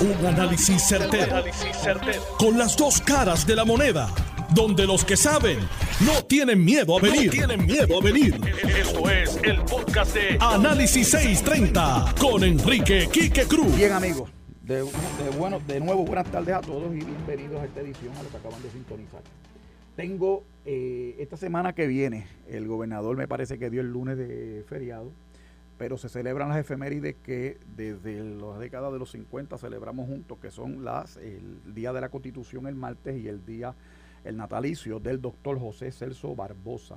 Un análisis certero, Con las dos caras de la moneda. Donde los que saben no tienen miedo a venir. tienen miedo a venir. Esto es el podcast de Análisis 630 con Enrique Quique Cruz. Bien, amigos. De, bueno, de nuevo, buenas tardes a todos y bienvenidos a esta edición, a los que acaban de sintonizar. Tengo eh, esta semana que viene, el gobernador me parece que dio el lunes de feriado pero se celebran las efemérides que desde la década de los 50 celebramos juntos, que son las el Día de la Constitución el martes y el día, el natalicio del doctor José Celso Barbosa,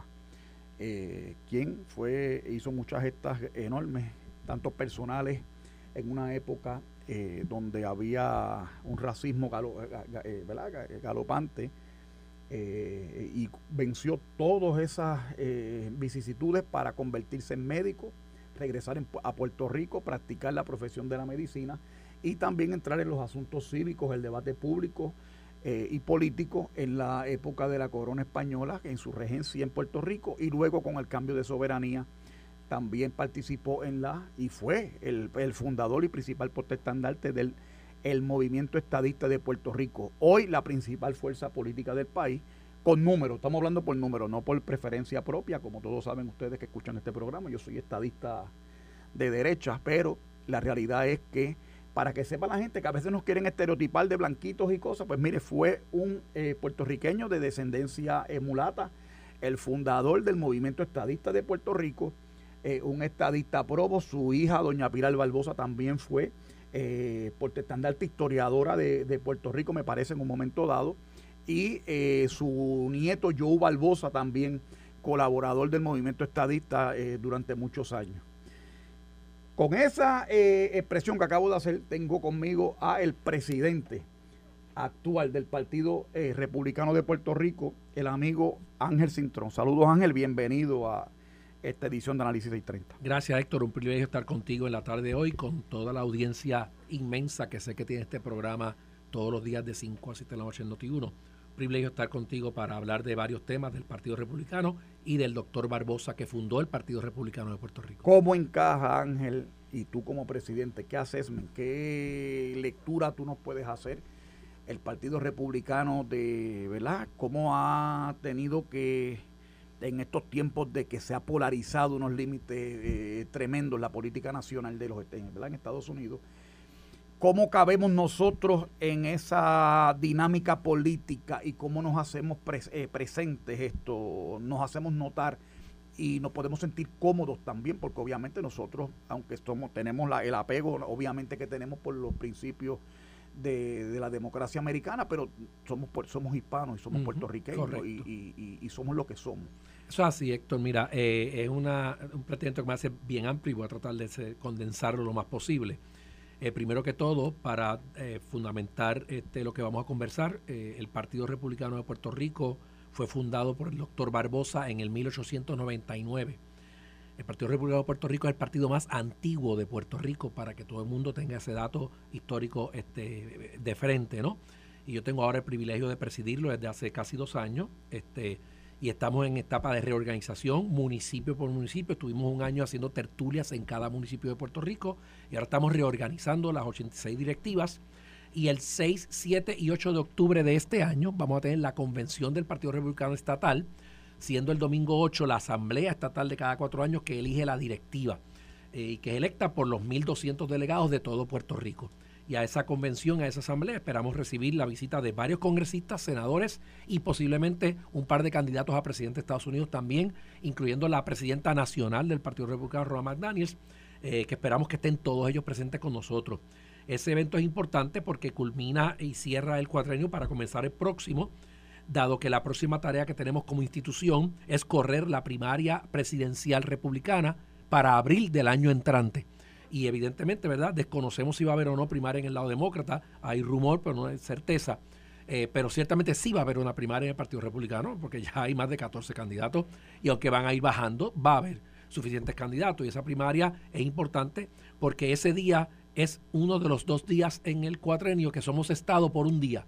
eh, quien fue, hizo muchas gestas enormes, tanto personales, en una época eh, donde había un racismo eh, galopante, y venció todas esas vicisitudes para convertirse en médico regresar a Puerto Rico, practicar la profesión de la medicina y también entrar en los asuntos cívicos, el debate público eh, y político en la época de la corona española, en su regencia en Puerto Rico y luego con el cambio de soberanía también participó en la y fue el, fundador y principal protestandarte del el movimiento estadista de Puerto Rico, hoy la principal fuerza política del país con números, estamos hablando por números, no por preferencia propia, como todos saben ustedes que escuchan este programa, yo soy estadista de derecha, pero la realidad es que para que sepa la gente que a veces nos quieren estereotipar de blanquitos y cosas, pues mire, fue un eh, puertorriqueño de descendencia emulata, el fundador del movimiento estadista de Puerto Rico, eh, un estadista probo, su hija, doña Pilar Barbosa, también fue eh, protestandarte historiadora de, de Puerto Rico, me parece, en un momento dado y eh, su nieto Joe Barbosa también colaborador del movimiento estadista eh, durante muchos años. Con esa eh, expresión que acabo de hacer, tengo conmigo a el presidente actual del Partido Republicano de Puerto Rico, el amigo Ángel Cintrón. Saludos Ángel, bienvenido a esta edición de Análisis 630. Gracias Héctor, un privilegio estar contigo en la tarde de hoy con toda la audiencia inmensa que sé que tiene este programa todos los días de 5 a 7 de la noche en Noti1 privilegio estar contigo para hablar de varios temas del Partido Republicano y del doctor Barbosa que fundó el Partido Republicano de Puerto Rico. ¿Cómo encaja, Ángel, y tú como presidente, qué haces, qué lectura tú nos puedes hacer el Partido Republicano de, ¿verdad? ¿Cómo ha tenido que, en estos tiempos de que se ha polarizado unos límites eh, tremendos la política nacional de los ¿verdad? en Estados Unidos, cómo cabemos nosotros en esa dinámica política y cómo nos hacemos eh, presentes esto, nos hacemos notar y nos podemos sentir cómodos también, porque obviamente nosotros, aunque somos, tenemos el apego, obviamente que tenemos por los principios de, la democracia americana, pero somos somos hispanos y somos puertorriqueños y, somos lo que somos. Eso es así, Héctor. Mira, eh, es una, un planteamiento que me hace bien amplio y voy a tratar de condensarlo lo más posible. Eh, primero que todo, para eh, fundamentar este, lo que vamos a conversar, eh, el Partido Republicano de Puerto Rico fue fundado por el doctor Barbosa en el 1899. El Partido Republicano de Puerto Rico es el partido más antiguo de Puerto Rico, para que todo el mundo tenga ese dato histórico este, de frente, ¿no? Y yo tengo ahora el privilegio de presidirlo desde hace casi dos años. Este, y estamos en etapa de reorganización municipio por municipio. Estuvimos un año haciendo tertulias en cada municipio de Puerto Rico y ahora estamos reorganizando las 86 directivas. Y el 6, 7 y 8 de octubre de este año vamos a tener la convención del Partido Republicano Estatal, siendo el domingo 8 la asamblea estatal de cada cuatro años que elige la directiva eh, y que es electa por los 1.200 delegados de todo Puerto Rico y a esa convención, a esa asamblea, esperamos recibir la visita de varios congresistas, senadores y posiblemente un par de candidatos a presidente de Estados Unidos también, incluyendo la presidenta nacional del Partido Republicano, Roma McDaniels, eh, que esperamos que estén todos ellos presentes con nosotros. Ese evento es importante porque culmina y cierra el cuatrenio para comenzar el próximo, dado que la próxima tarea que tenemos como institución es correr la primaria presidencial republicana para abril del año entrante y evidentemente, ¿verdad? Desconocemos si va a haber o no primaria en el lado demócrata, hay rumor, pero no hay certeza. Eh, pero ciertamente sí va a haber una primaria en el Partido Republicano, porque ya hay más de 14 candidatos, y aunque van a ir bajando, va a haber suficientes candidatos. Y esa primaria es importante porque ese día es uno de los dos días en el cuatrenio que somos Estado por un día.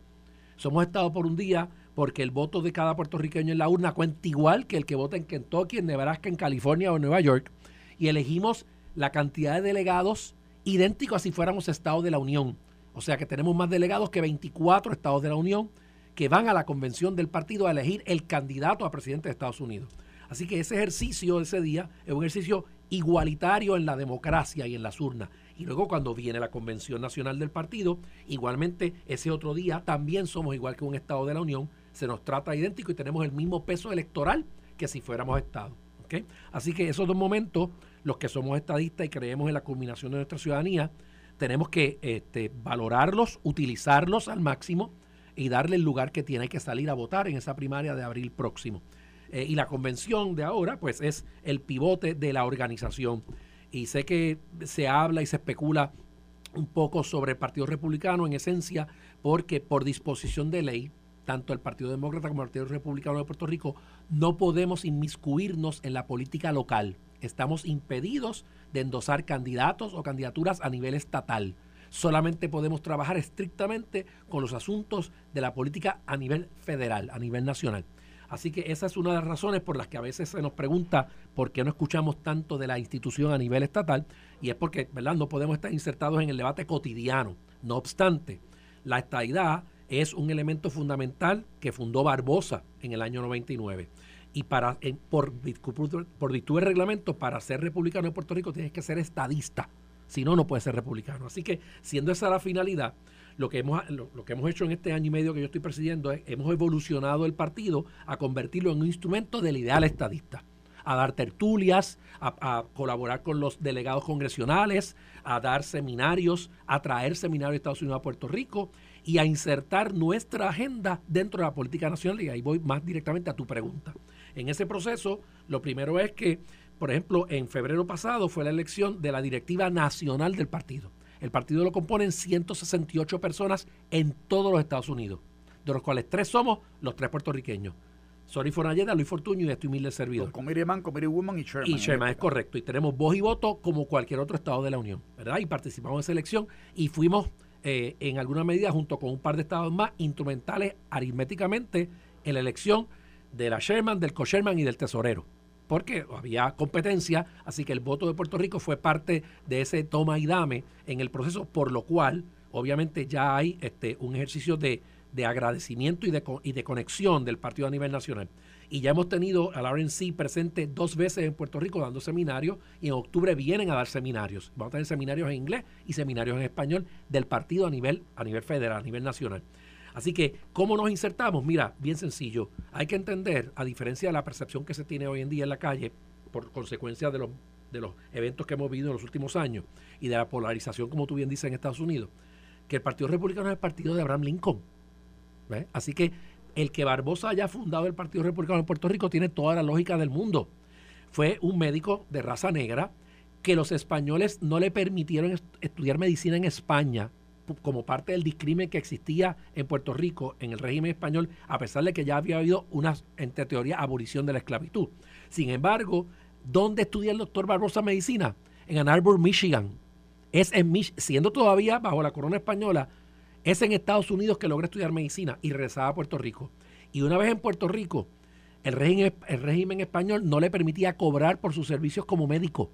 Somos Estado por un día porque el voto de cada puertorriqueño en la urna cuenta igual que el que vota en Kentucky, en Nebraska, en California o en Nueva York. Y elegimos la cantidad de delegados idéntico a si fuéramos Estado de la Unión. O sea que tenemos más delegados que 24 estados de la Unión que van a la convención del partido a elegir el candidato a presidente de Estados Unidos. Así que ese ejercicio ese día es un ejercicio igualitario en la democracia y en las urnas. Y luego cuando viene la convención nacional del partido, igualmente ese otro día también somos igual que un Estado de la Unión, se nos trata idéntico y tenemos el mismo peso electoral que si fuéramos Estado. Así que esos dos momentos, los que somos estadistas y creemos en la culminación de nuestra ciudadanía, tenemos que este, valorarlos, utilizarlos al máximo y darle el lugar que tiene que salir a votar en esa primaria de abril próximo. Eh, y la convención de ahora, pues es el pivote de la organización. Y sé que se habla y se especula un poco sobre el Partido Republicano en esencia, porque por disposición de ley, tanto el Partido Demócrata como el Partido Republicano de Puerto Rico, no podemos inmiscuirnos en la política local. Estamos impedidos de endosar candidatos o candidaturas a nivel estatal. Solamente podemos trabajar estrictamente con los asuntos de la política a nivel federal, a nivel nacional. Así que esa es una de las razones por las que a veces se nos pregunta por qué no escuchamos tanto de la institución a nivel estatal y es porque ¿verdad? no podemos estar insertados en el debate cotidiano. No obstante, la estadidad es un elemento fundamental que fundó Barbosa en el año 99. Y para, por, por virtud del reglamento, para ser republicano en Puerto Rico tienes que ser estadista. Si no, no puedes ser republicano. Así que, siendo esa la finalidad, lo que hemos, lo, que hemos hecho en este año y medio que yo estoy presidiendo es, hemos evolucionado el partido a convertirlo en un instrumento del ideal estadista a dar tertulias, a, colaborar con los delegados congresionales, a dar seminarios, a traer seminarios de Estados Unidos a Puerto Rico y a insertar nuestra agenda dentro de la política nacional. Y ahí voy más directamente a tu pregunta. En ese proceso, lo primero es que, por ejemplo, en febrero pasado fue la elección de la directiva nacional del partido. El partido lo componen 168 personas en todos los Estados Unidos, de los cuales tres somos los tres puertorriqueños. Sorry Fonalleda, Luis Fortuño y este humilde servidor. Committee Man, Committee Woman y Sherman. Y Sherman, es correcto. Y tenemos voz y voto como cualquier otro estado de la Unión, ¿verdad? Y participamos en esa elección y fuimos eh, en alguna medida, junto con un par de estados más, instrumentales aritméticamente en la elección de la Sherman, del co-Sherman y del tesorero. Porque había competencia, así que el voto de Puerto Rico fue parte de ese toma y dame en el proceso, por lo cual, obviamente, ya hay este, un ejercicio de, agradecimiento y de, y de conexión del partido a nivel nacional. Y ya hemos tenido al RNC presente dos veces en Puerto Rico dando seminarios y en octubre vienen a dar seminarios. Vamos a tener seminarios en inglés y seminarios en español del partido a nivel, a nivel federal, a nivel nacional. Así que, ¿cómo nos insertamos? Mira, bien sencillo. Hay que entender, a diferencia de la percepción que se tiene hoy en día en la calle, por consecuencia de los, de los eventos que hemos vivido en los últimos años y de la polarización, como tú bien dices, en Estados Unidos, que el Partido Republicano es el partido de Abraham Lincoln. Así que el que Barbosa haya fundado el Partido Republicano en Puerto Rico tiene toda la lógica del mundo. Fue un médico de raza negra que los españoles no le permitieron estudiar medicina en España como parte del discrimen que existía en Puerto Rico en el régimen español, a pesar de que ya había habido una, entre teoría, abolición de la esclavitud. Sin embargo, ¿dónde estudia el doctor Barbosa medicina? En Ann Arbor, Michigan. Es en siendo todavía bajo la corona española, es en Estados Unidos que logra estudiar medicina y regresaba a Puerto Rico. Y una vez en Puerto Rico, el régimen, el régimen español no le permitía cobrar por sus servicios como médico.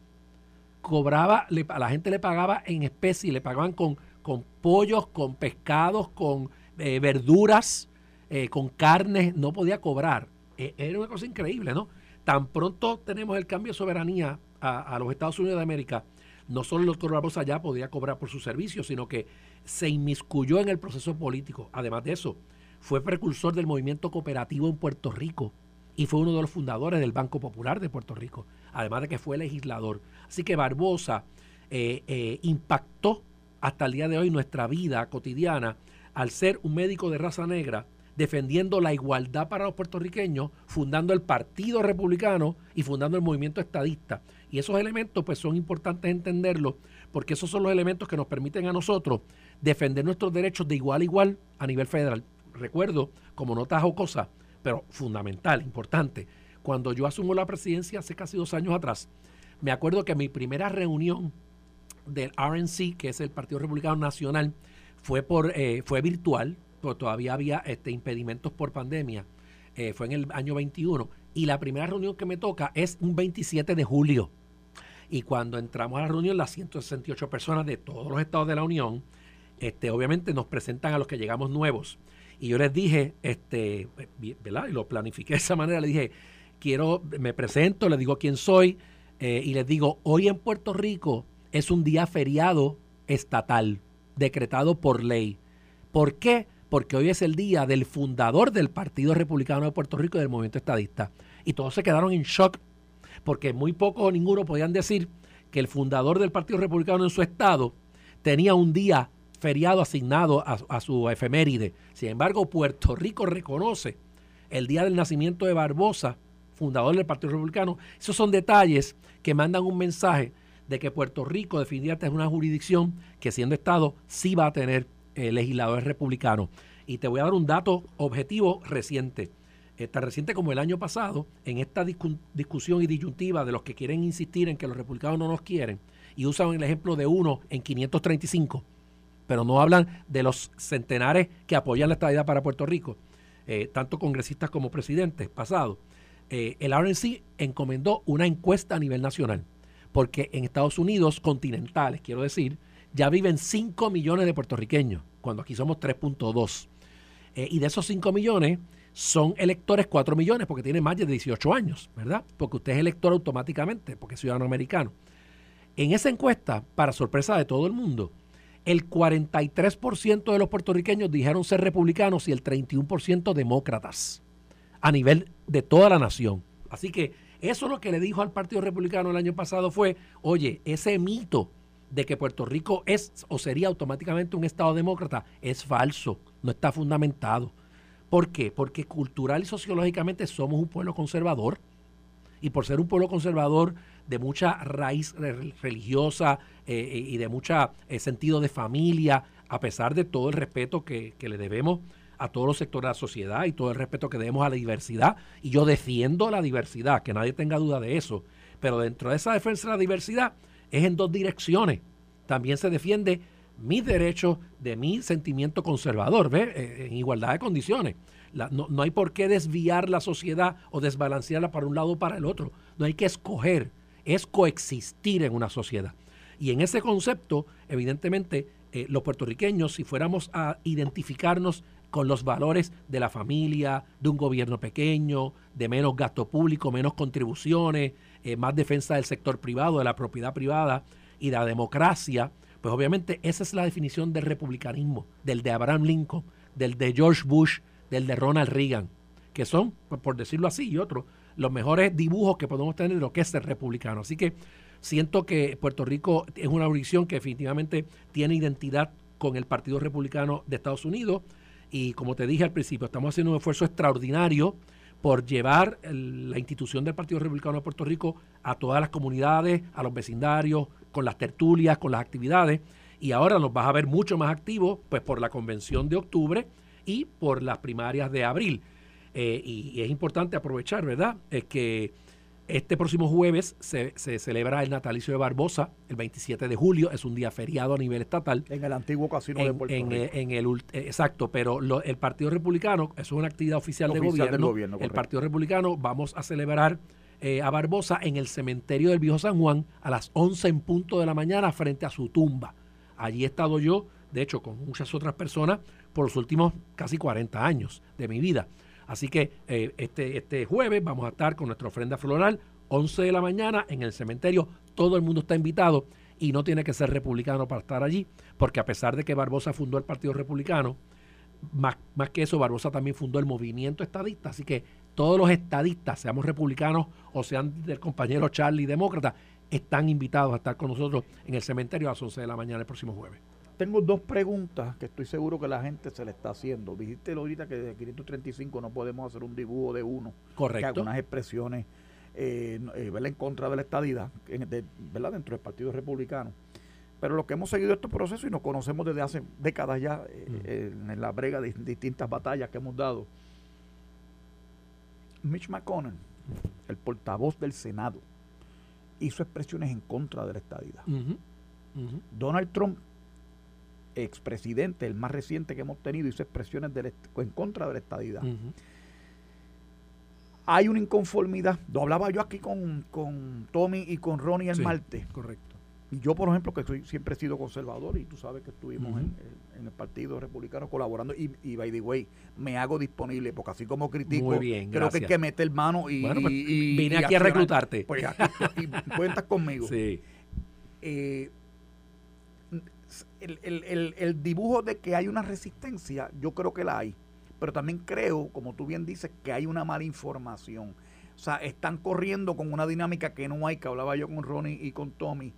Cobraba, a la gente le pagaba en especie, le pagaban con, con pollos, con pescados, con eh, verduras, eh, con carnes, no podía cobrar. E, era una cosa increíble, ¿no? Tan pronto tenemos el cambio de soberanía a, a los Estados Unidos de América, no solo el doctor Barbosa ya podía cobrar por sus servicios, sino que se inmiscuyó en el proceso político. Además de eso, fue precursor del movimiento cooperativo en Puerto Rico y fue uno de los fundadores del Banco Popular de Puerto Rico, además de que fue legislador. Así que Barbosa eh, impactó hasta el día de hoy nuestra vida cotidiana al ser un médico de raza negra defendiendo la igualdad para los puertorriqueños, fundando el Partido Republicano y fundando el movimiento estadista. Y esos elementos pues son importantes entenderlos porque esos son los elementos que nos permiten a nosotros defender nuestros derechos de igual a igual a nivel federal. Recuerdo, como nota jocosa, pero fundamental, importante, cuando yo asumo la presidencia hace casi dos años atrás, me acuerdo que mi primera reunión del RNC, que es el Partido Republicano Nacional, fue, por, eh, fue virtual, porque todavía había este, impedimentos por pandemia. Eh, fue en el año 21. Y la primera reunión que me toca es un 27 de julio. Y cuando entramos a la reunión, las 168 personas de todos los estados de la Unión, este, obviamente nos presentan a los que llegamos nuevos. Y yo les dije, este, ¿verdad? Y lo planifiqué de esa manera, le dije, quiero, me presento, les digo quién soy, eh, y les digo, hoy en Puerto Rico es un día feriado estatal, decretado por ley. ¿Por qué? Porque hoy es el día del fundador del Partido Republicano de Puerto Rico y del movimiento estadista. Y todos se quedaron en shock, porque muy poco o ninguno podían decir que el fundador del Partido Republicano en su estado tenía un día feriado asignado a, su efeméride. Sin embargo, Puerto Rico reconoce el día del nacimiento de Barbosa, fundador del Partido Republicano. Esos son detalles que mandan un mensaje de que Puerto Rico definitivamente es una jurisdicción que siendo Estado sí va a tener eh, legisladores republicanos. Y te voy a dar un dato objetivo reciente. Eh, tan reciente como el año pasado, en esta discusión y disyuntiva de los que quieren insistir en que los republicanos no nos quieren, y usan el ejemplo de uno en 535, pero no hablan de los centenares que apoyan la estabilidad para Puerto Rico, eh, tanto congresistas como presidentes pasados. El RNC encomendó una encuesta a nivel nacional, porque en Estados Unidos continentales, quiero decir, ya viven 5 millones de puertorriqueños, cuando aquí somos 3.2. Eh, y de esos 5 millones son electores 4 millones, porque tienen más de 18 años, ¿verdad? Porque usted es elector automáticamente, porque es ciudadano americano. En esa encuesta, para sorpresa de todo el mundo, el 43% de los puertorriqueños dijeron ser republicanos y el 31% demócratas a nivel de toda la nación. Así que eso lo que le dijo al Partido Republicano el año pasado fue, oye, ese mito de que Puerto Rico es o sería automáticamente un Estado demócrata es falso, no está fundamentado. ¿Por qué? Porque cultural y sociológicamente somos un pueblo conservador. Y por ser un pueblo conservador de mucha raíz religiosa eh, eh, y de mucho eh, sentido de familia, a pesar de todo el respeto que, que, le debemos a todos los sectores de la sociedad y todo el respeto que debemos a la diversidad. Y yo defiendo la diversidad, que nadie tenga duda de eso. Pero dentro de esa defensa de la diversidad es en dos direcciones. También se defiende mis derechos de mi sentimiento conservador, ¿ve? en igualdad de condiciones. no, no, hay por qué desviar la sociedad o desbalancearla para un lado o para el otro. No hay que escoger es coexistir en una sociedad. Y en ese concepto, evidentemente, eh, los puertorriqueños, si fuéramos a identificarnos con los valores de la familia, de un gobierno pequeño, de menos gasto público, menos contribuciones, eh, más defensa del sector privado, de la propiedad privada y de la democracia, pues obviamente esa es la definición del republicanismo, del de Abraham Lincoln, del de George Bush, del de Ronald Reagan, que son, por decirlo así, y otros, los mejores dibujos que podemos tener de lo que es ser republicano. Así que siento que Puerto Rico es una jurisdicción que definitivamente tiene identidad con el Partido Republicano de Estados Unidos y como te dije al principio, estamos haciendo un esfuerzo extraordinario por llevar la institución del Partido Republicano de Puerto Rico a todas las comunidades, a los vecindarios, con las tertulias, con las actividades. Y ahora nos vas a ver mucho más activos, pues por la convención de octubre y por las primarias de abril. Eh, y, es importante aprovechar, ¿verdad? Es que este próximo jueves se, celebra el natalicio de Barbosa, el 27 de julio, es un día feriado a nivel estatal. En el antiguo casino de Puerto Rico. En el, eh, exacto, pero el Partido Republicano, eso es una actividad oficial, de gobierno. el Partido Republicano vamos a celebrar eh, a Barbosa en el cementerio del Viejo San Juan a las 11 en punto de la mañana frente a su tumba. Allí he estado yo, de hecho, con muchas otras personas por los últimos casi 40 años de mi vida. Así que eh, este, este jueves vamos a estar con nuestra ofrenda floral, 11 de la mañana en el cementerio. Todo el mundo está invitado y no tiene que ser republicano para estar allí, porque a pesar de que Barbosa fundó el Partido Republicano, más, más que eso, Barbosa también fundó el movimiento estadista. Así que todos los estadistas, seamos republicanos o sean del compañero Charlie demócrata, están invitados a estar con nosotros en el cementerio a las 11 de la mañana el próximo jueves tengo dos preguntas que estoy seguro que la gente se le está haciendo. Dijiste ahorita que de 535 no podemos hacer un dibujo de uno. Correcto. Que algunas expresiones eh, eh en contra de la estadidad, ¿verdad? dentro del Partido Republicano. Pero los que hemos seguido este proceso y nos conocemos desde hace décadas ya eh, mm. en la brega de distintas batallas que hemos dado, Mitch McConnell, el portavoz del Senado, hizo expresiones en contra de la estadidad. Donald Trump expresidente, el más reciente que hemos tenido, hizo expresiones en contra de la estadidad. Hay una inconformidad. Lo hablaba yo aquí con, con Tommy y con Ronnie el martes. Correcto. Y yo, por ejemplo, que soy, siempre he sido conservador y tú sabes que estuvimos en, el Partido Republicano colaborando y, y, by the way, me hago disponible porque así como critico, creo que hay que meter mano y... Bueno, pues, vine aquí a reclutarte. Pues y cuentas conmigo. Sí. Eh, el, el, el, dibujo de que hay una resistencia, yo creo que la hay. Pero también creo, como tú bien dices, que hay una mala información. O sea, están corriendo con una dinámica que no hay, que hablaba yo con Ronnie y con Tommy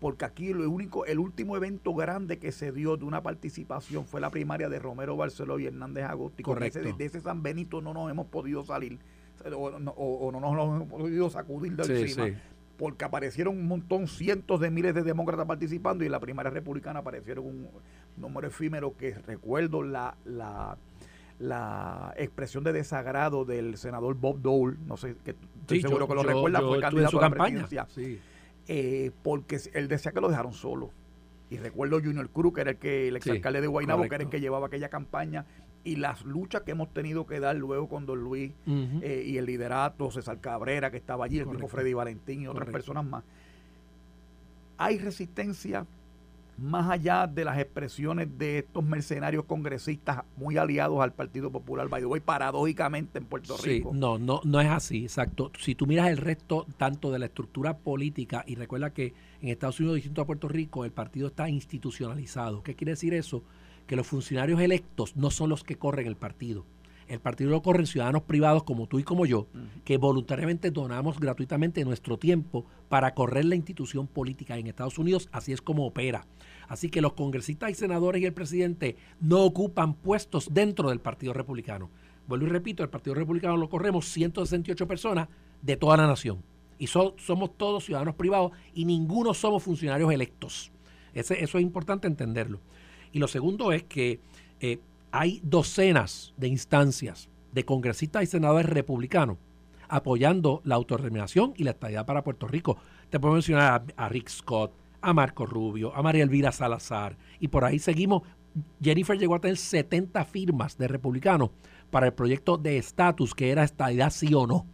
porque aquí lo único, el último evento grande que se dio de una participación fue la primaria de Romero Barceló y Hernández Agosti. Correcto. de ese San Benito no nos hemos podido salir o, no nos lo hemos podido sacudir de encima. Porque aparecieron un montón, cientos de miles de demócratas participando y en la primaria republicana aparecieron un número efímero que recuerdo la, la, la expresión de desagrado del senador Bob Dole, no sé, que estoy seguro que lo recuerda, fue candidato a la campaña. Sí eh, porque él decía que lo dejaron solo. Y recuerdo Junior Cruz, que era el que el exalcalde de Guaynabo, que era el que llevaba aquella campaña, y las luchas que hemos tenido que dar luego con Don Luis eh, y el liderato, César Cabrera, que estaba allí, el mismo Freddy Valentín y otras personas más. Hay resistencia más allá de las expresiones de estos mercenarios congresistas muy aliados al Partido Popular, by the way, paradójicamente en Puerto Rico. No, no, no es así, exacto. Si tú miras el resto tanto de la estructura política, y recuerda que en Estados Unidos, distinto a Puerto Rico, el partido está institucionalizado. ¿Qué quiere decir eso? Que los funcionarios electos no son los que corren el partido. El partido lo corren ciudadanos privados como tú y como yo, que voluntariamente donamos gratuitamente nuestro tiempo para correr la institución política en Estados Unidos. Así es como opera. Así que los congresistas y senadores y el presidente no ocupan puestos dentro del Partido Republicano. Vuelvo y repito, el Partido Republicano lo corremos 168 personas de toda la nación. Y somos todos ciudadanos privados y ninguno somos funcionarios electos. eso es importante entenderlo. Y lo segundo es que eh, hay docenas de instancias de congresistas y senadores republicanos apoyando la autodeterminación y la estabilidad para Puerto Rico. Te puedo mencionar a Rick Scott, a Marco Rubio, a María Elvira Salazar, y por ahí seguimos. Jennifer llegó a tener 70 firmas de republicanos para el proyecto de estatus, que era estadidad sí o no.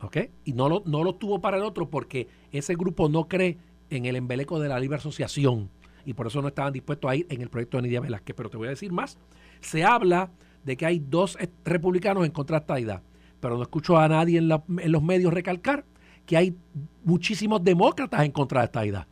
¿Ok? Y no lo, no lo tuvo para el otro porque ese grupo no cree en el embeleco de la libre asociación y por eso no estaban dispuestos a ir en el proyecto de Nidia Velázquez. Pero te voy a decir más. Se habla de que hay dos republicanos en contra de estadidad, pero no escucho a nadie en, en los medios recalcar que hay muchísimos demócratas en contra de estadidad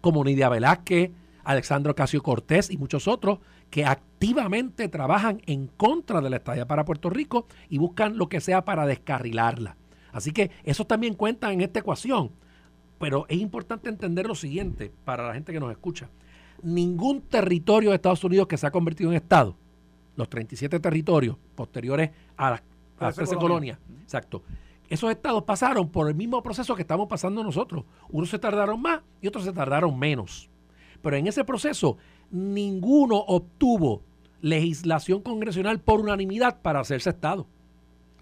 como Nidia Velázquez, Alexandro Casio Cortés y muchos otros que activamente trabajan en contra de la estadía para Puerto Rico y buscan lo que sea para descarrilarla. Así que eso también cuenta en esta ecuación. Pero es importante entender lo siguiente para la gente que nos escucha. Ningún territorio de Estados Unidos que se ha convertido en Estado, los 37 territorios posteriores a las, a 13 colonias, exacto, esos estados pasaron por el mismo proceso que estamos pasando nosotros. Unos se tardaron más y otros se tardaron menos. Pero en ese proceso ninguno obtuvo legislación congresional por unanimidad para hacerse estado.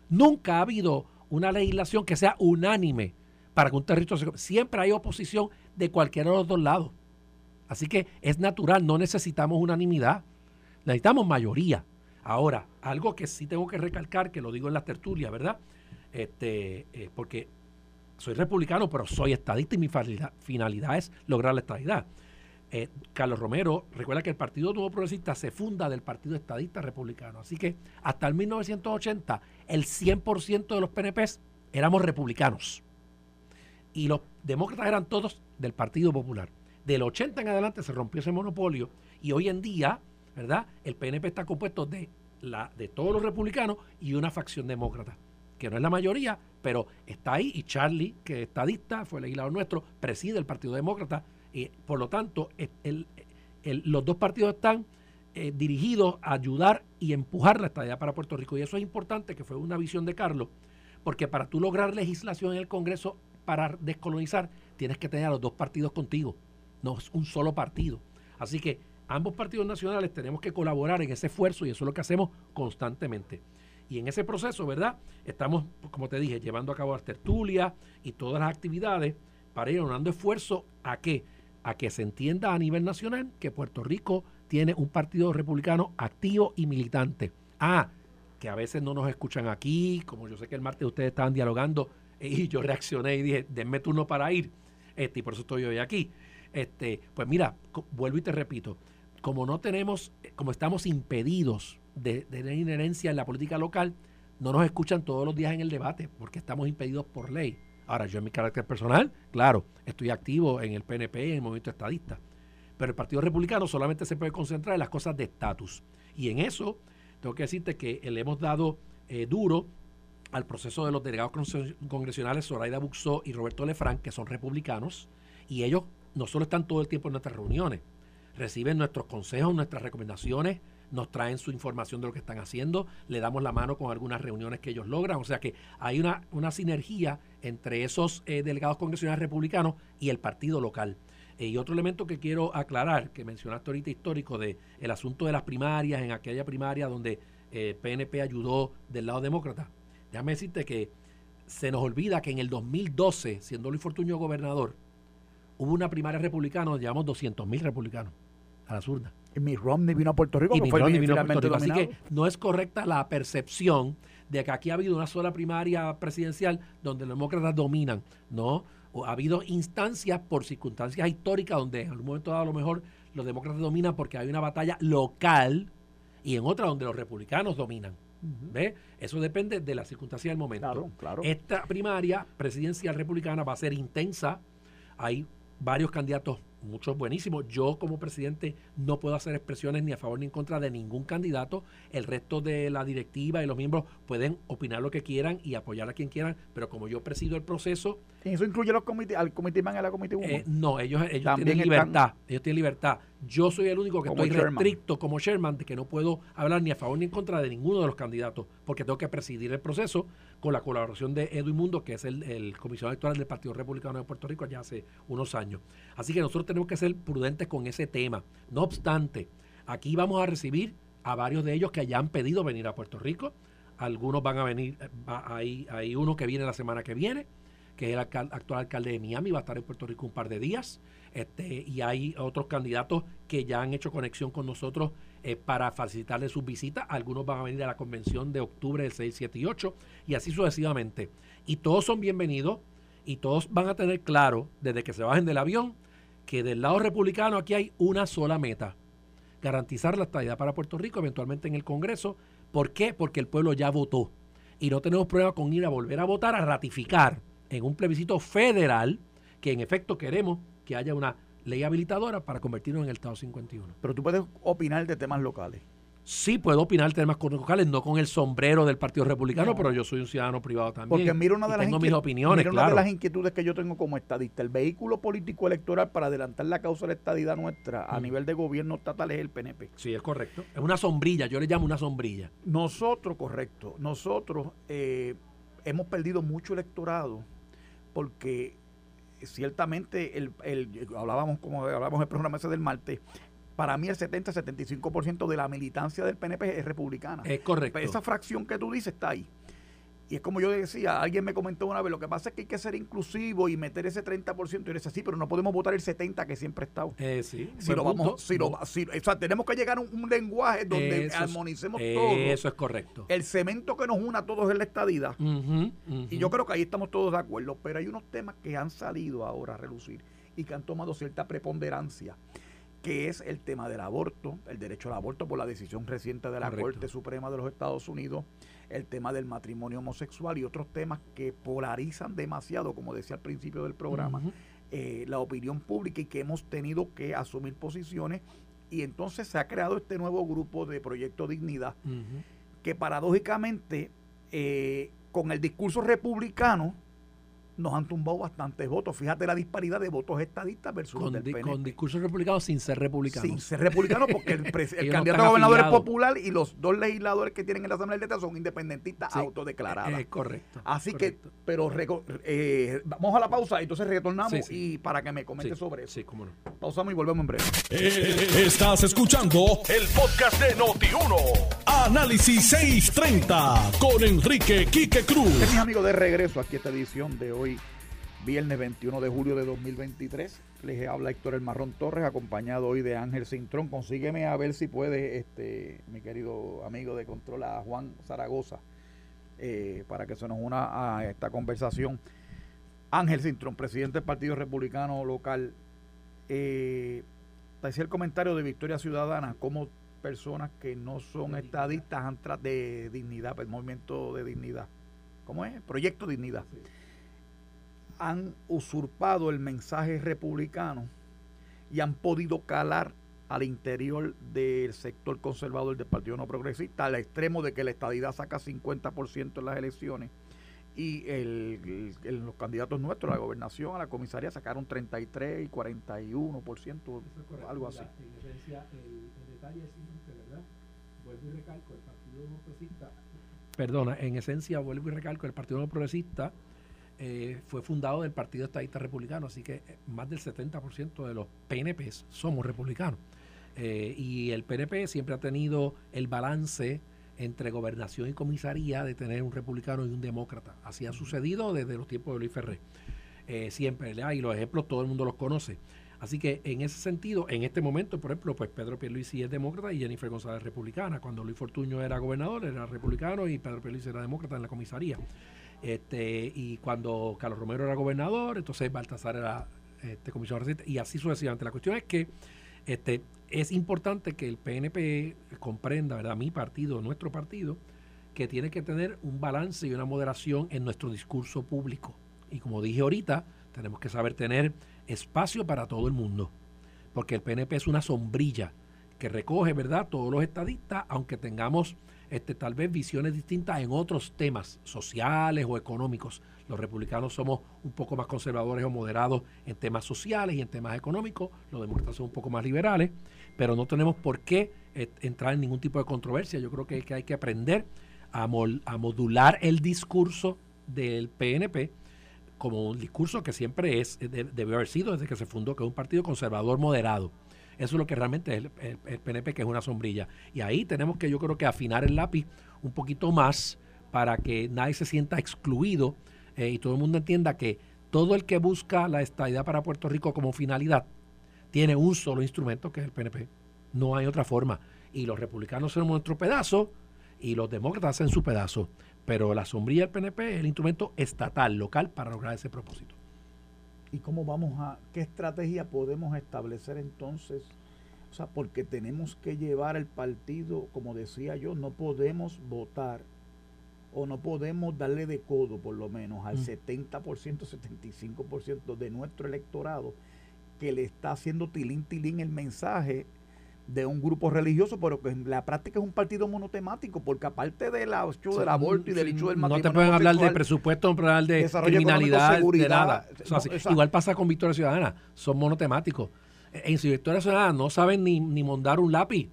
Nunca ha habido una legislación que sea unánime para que un territorio se... Siempre hay oposición de cualquiera de los dos lados. Así que es natural, no necesitamos unanimidad, necesitamos mayoría. Ahora, algo que sí tengo que recalcar, que lo digo en la tertulia, ¿verdad? este, eh, porque soy republicano, pero soy estadista y mi finalidad, es lograr la estadidad. Eh, Carlos Romero, recuerda que el Partido Nuevo Progresista se funda del Partido Estadista Republicano. Así que hasta el 1980, el 100% de los PNPs éramos republicanos. Y los demócratas eran todos del Partido Popular. Del 80 en adelante se rompió ese monopolio y hoy en día, ¿verdad? El PNP está compuesto de, la, de todos los republicanos y una facción demócrata que no es la mayoría, pero está ahí y Charlie, que es estadista, fue legislador nuestro, preside el Partido Demócrata y por lo tanto los dos partidos están eh, dirigidos a ayudar y empujar la estadía para Puerto Rico y eso es importante, que fue una visión de Carlos, porque para tú lograr legislación en el Congreso para descolonizar, tienes que tener a los dos partidos contigo, no es un solo partido. Así que ambos partidos nacionales tenemos que colaborar en ese esfuerzo y eso es lo que hacemos constantemente. Y en ese proceso, ¿verdad? Estamos, como te dije, llevando a cabo las tertulias y todas las actividades para ir dando esfuerzo a que a que se entienda a nivel nacional que Puerto Rico tiene un partido republicano activo y militante. Ah, que a veces no nos escuchan aquí, como yo sé que el martes ustedes estaban dialogando y yo reaccioné y dije, denme turno para ir, este, y por eso estoy hoy aquí. Este, pues mira, vuelvo y te repito, como no tenemos, como estamos impedidos de, tener inherencia en la política local, no nos escuchan todos los días en el debate porque estamos impedidos por ley. Ahora, yo en mi carácter personal, claro, estoy activo en el PNP en el movimiento estadista. Pero el Partido Republicano solamente se puede concentrar en las cosas de estatus. Y en eso, tengo que decirte que le hemos dado eh, duro al proceso de los delegados congresionales Zoraida Buxó y Roberto Lefranc, que son republicanos, y ellos no solo están todo el tiempo en nuestras reuniones, reciben nuestros consejos, nuestras recomendaciones, nos traen su información de lo que están haciendo, le damos la mano con algunas reuniones que ellos logran. O sea que hay una, una sinergia entre esos eh, delegados congresionales republicanos y el partido local. Eh, y otro elemento que quiero aclarar, que mencionaste ahorita histórico, de el asunto de las primarias, en aquella primaria donde PNP eh, ayudó del lado demócrata. Déjame decirte que se nos olvida que en el 2012, siendo Luis Fortuño gobernador, hubo una primaria republicana donde llevamos 200 mil republicanos a las urnas. Y mi Romney vino a Puerto Rico, y fue vino a Puerto Rico. Así que no es correcta la percepción de que aquí ha habido una sola primaria presidencial donde los demócratas dominan. No, ha habido instancias por circunstancias históricas donde en algún momento dado a lo mejor los demócratas dominan porque hay una batalla local y en otra donde los republicanos dominan. ¿Ve? Eso depende de la circunstancia del momento. Claro, claro. Esta primaria presidencial republicana va a ser intensa. Hay varios candidatos muchos buenísimos. Yo como presidente no puedo hacer expresiones ni a favor ni en contra de ningún candidato. El resto de la directiva y los miembros pueden opinar lo que quieran y apoyar a quien quieran, pero como yo presido el proceso... ¿Eso incluye los comités, al comité man y a la comité 1? Eh, no, ellos, ellos tienen libertad. Ellos tienen libertad. Yo soy el único que estoy restricto como chairman de que no puedo hablar ni a favor ni en contra de ninguno de los candidatos, porque tengo que presidir el proceso con la colaboración de Edwin Mundo, que es el, el comisionado electoral del Partido Republicano de Puerto Rico ya hace unos años. Así que nosotros tenemos que ser prudentes con ese tema. No obstante, aquí vamos a recibir a varios de ellos que ya han pedido venir a Puerto Rico. Algunos van a venir, hay, hay uno que viene la semana que viene, que es el actual alcalde de Miami, va a estar en Puerto Rico un par de días. Este, y hay otros candidatos que ya han hecho conexión con nosotros eh, para facilitarle sus visitas. Algunos van a venir a la convención de octubre del 6, 7 y 8, y así sucesivamente. Y todos son bienvenidos y todos van a tener claro, desde que se bajen del avión, que del lado republicano aquí hay una sola meta, garantizar la estabilidad para Puerto Rico, eventualmente en el Congreso. ¿Por qué? Porque el pueblo ya votó. Y no tenemos prueba con ir a volver a votar, a ratificar en un plebiscito federal que en efecto queremos que haya una ley habilitadora para convertirnos en el Estado 51. Pero tú puedes opinar de temas locales sí puedo opinar temas locales, no con el sombrero del Partido Republicano, pero yo soy un ciudadano privado también. Porque mira una de, las, tengo mis opiniones, una de las inquietudes que yo tengo como estadista. El vehículo político electoral para adelantar la causa de la estadidad nuestra a mm. nivel de gobierno estatal es el PNP. Sí, es correcto. Es una sombrilla, yo le llamo una sombrilla. Nosotros, correcto, nosotros eh, hemos perdido mucho electorado porque ciertamente el, el, hablábamos como hablábamos el programa ese del martes para mí el 70-75% de la militancia del PNP es republicana. Es correcto. esa fracción que tú dices está ahí. Y es como yo decía, alguien me comentó una vez, lo que pasa es que hay que ser inclusivo y meter ese 30%. Y yo decía, sí, pero no podemos votar el 70% que siempre ha estado. Eh, sí. Si lo vamos, si lo, o sea, tenemos que llegar a un, lenguaje donde armonicemos todo. Eso es correcto. El cemento que nos une a todos es la estadidad. Y yo creo que ahí estamos todos de acuerdo. Pero hay unos temas que han salido ahora a relucir y que han tomado cierta preponderancia que es el tema del aborto, el derecho al aborto por la decisión reciente de la Corte Suprema de los Estados Unidos, el tema del matrimonio homosexual y otros temas que polarizan demasiado, como decía al principio del programa, eh, la opinión pública y que hemos tenido que asumir posiciones. Y entonces se ha creado este nuevo grupo de Proyecto Dignidad, que paradójicamente, eh, con el discurso republicano, nos han tumbado bastantes votos. Fíjate la disparidad de votos estadistas versus con, del PNP. Con discurso republicano sin ser republicano. Sin ser republicano porque el, candidato a gobernador es popular y los dos legisladores que tienen en la Asamblea Legislativa son independentistas autodeclarados. Es correcto. Así que, pero eh, vamos a la pausa y entonces retornamos y para que me comente sobre eso. Sí, cómo no. Pausamos y volvemos en breve. Eh, estás escuchando el podcast de Noti1. Análisis 630 con Enrique Quique Cruz. Mis amigos, de regreso aquí a esta edición de hoy viernes 21 de julio de 2023. Les habla Héctor El Marrón Torres, acompañado hoy de Ángel Cintrón. Consígueme a ver si puede, este, mi querido amigo de control, a Juan Zaragoza, eh, para que se nos una a esta conversación. Ángel Cintrón, presidente del Partido Republicano Local. eh, decía el comentario de Victoria Ciudadana, como personas que no son estadistas han de dignidad, el pues, movimiento de dignidad, ¿cómo es? Proyecto Dignidad, han usurpado el mensaje republicano y han podido calar al interior del sector conservador del Partido No Progresista, al extremo de que la estadidad saca 50% en las elecciones y el, los candidatos nuestros a la gobernación, a la comisaría, sacaron 33 y 41%, algo así. En esencia, el, detalle es ¿verdad? Vuelvo y recalco, el Partido No Progresista, perdona, en esencia, vuelvo y recalco, el Partido No Progresista eh, fue fundado del Partido Estadista Republicano, así que eh, más del 70% de los PNP somos republicanos. Eh, y el PNP siempre ha tenido el balance entre gobernación y comisaría de tener un republicano y un demócrata. Así ha sucedido desde los tiempos de Luis Ferré. Eh, siempre, y los ejemplos todo el mundo los conoce. Así que en ese sentido, en este momento, por ejemplo, pues Pedro Pierluisi es demócrata y Jennifer González es republicana. Cuando Luis Fortuño era gobernador, era republicano y Pedro Pierluisi era demócrata en la comisaría. Este, y cuando Carlos Romero era gobernador, entonces Baltasar era este, comisionado residente, y así sucesivamente. La cuestión es que este, es importante que el PNP comprenda, ¿verdad? Mi partido, nuestro partido, que tiene que tener un balance y una moderación en nuestro discurso público. Y como dije ahorita, tenemos que saber tener espacio para todo el mundo, porque el PNP es una sombrilla que recoge, ¿verdad?, todos los estadistas, aunque tengamos este, tal vez visiones distintas en otros temas sociales o económicos. Los republicanos somos un poco más conservadores o moderados en temas sociales y en temas económicos, los demócratas son un poco más liberales, pero no tenemos por qué eh, entrar en ningún tipo de controversia. Yo creo que, hay que aprender a, a modular el discurso del PNP como un discurso que siempre es, debe haber sido desde que se fundó, que es un partido conservador moderado eso es lo que realmente es el, PNP, que es una sombrilla. Y ahí tenemos que yo creo que afinar el lápiz un poquito más para que nadie se sienta excluido eh, y todo el mundo entienda que todo el que busca la estabilidad para Puerto Rico como finalidad tiene un solo instrumento que es el PNP. No hay otra forma. Y los republicanos son nuestro pedazo y los demócratas hacen su pedazo. Pero la sombrilla del PNP es el instrumento estatal, local, para lograr ese propósito. ¿Y cómo vamos a, qué estrategia podemos establecer entonces? O sea, porque tenemos que llevar el partido, como decía yo, no podemos votar o no podemos darle de codo por lo menos al 70%, mm. 75% de nuestro electorado que le está haciendo tilín, tilín el mensaje de un grupo religioso, pero que en la práctica es un partido monotemático, porque aparte de la del aborto y del hecho del matrimonio. No te pueden hablar de presupuesto, no hablar de criminalidad, de nada. igual pasa con Victoria Ciudadana, son monotemáticos. En su Victoria Ciudadana no saben ni, ni mondar un lápiz